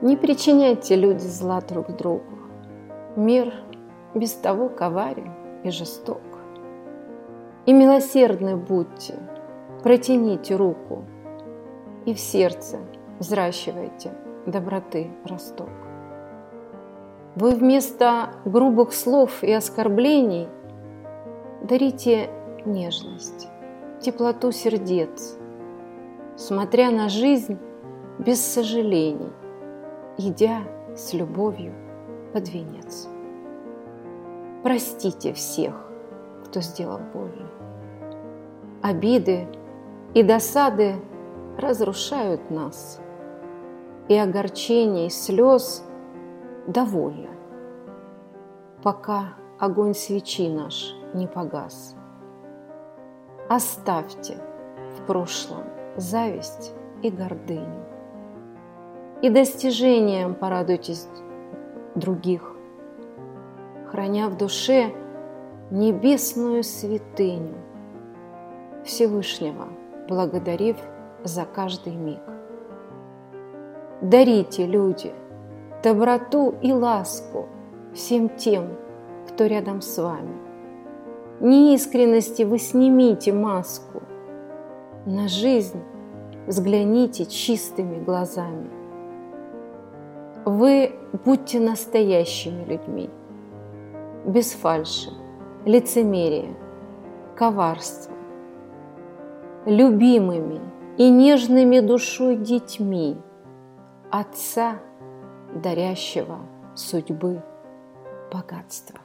Не причиняйте люди зла друг другу. Мир без того коварен и жесток. И милосердны будьте, протяните руку, и в сердце взращивайте доброты росток. Вы вместо грубых слов и оскорблений дарите нежность, теплоту сердец, смотря на жизнь без сожалений, идя с любовью под венец. Простите всех, кто сделал больно. Обиды и досады разрушают нас, и огорчений, слез довольно, пока огонь свечи наш не погас. Оставьте в прошлом зависть и гордыню. И достижением порадуйтесь других, храня в душе небесную святыню Всевышнего, благодарив за каждый миг. Дарите, люди, доброту и ласку всем тем, кто рядом с вами. Неискренности вы снимите маску. На жизнь взгляните чистыми глазами. Вы будьте настоящими людьми, без фальши, лицемерия, коварства, любимыми и нежными душой детьми Отца, дарящего судьбы богатства.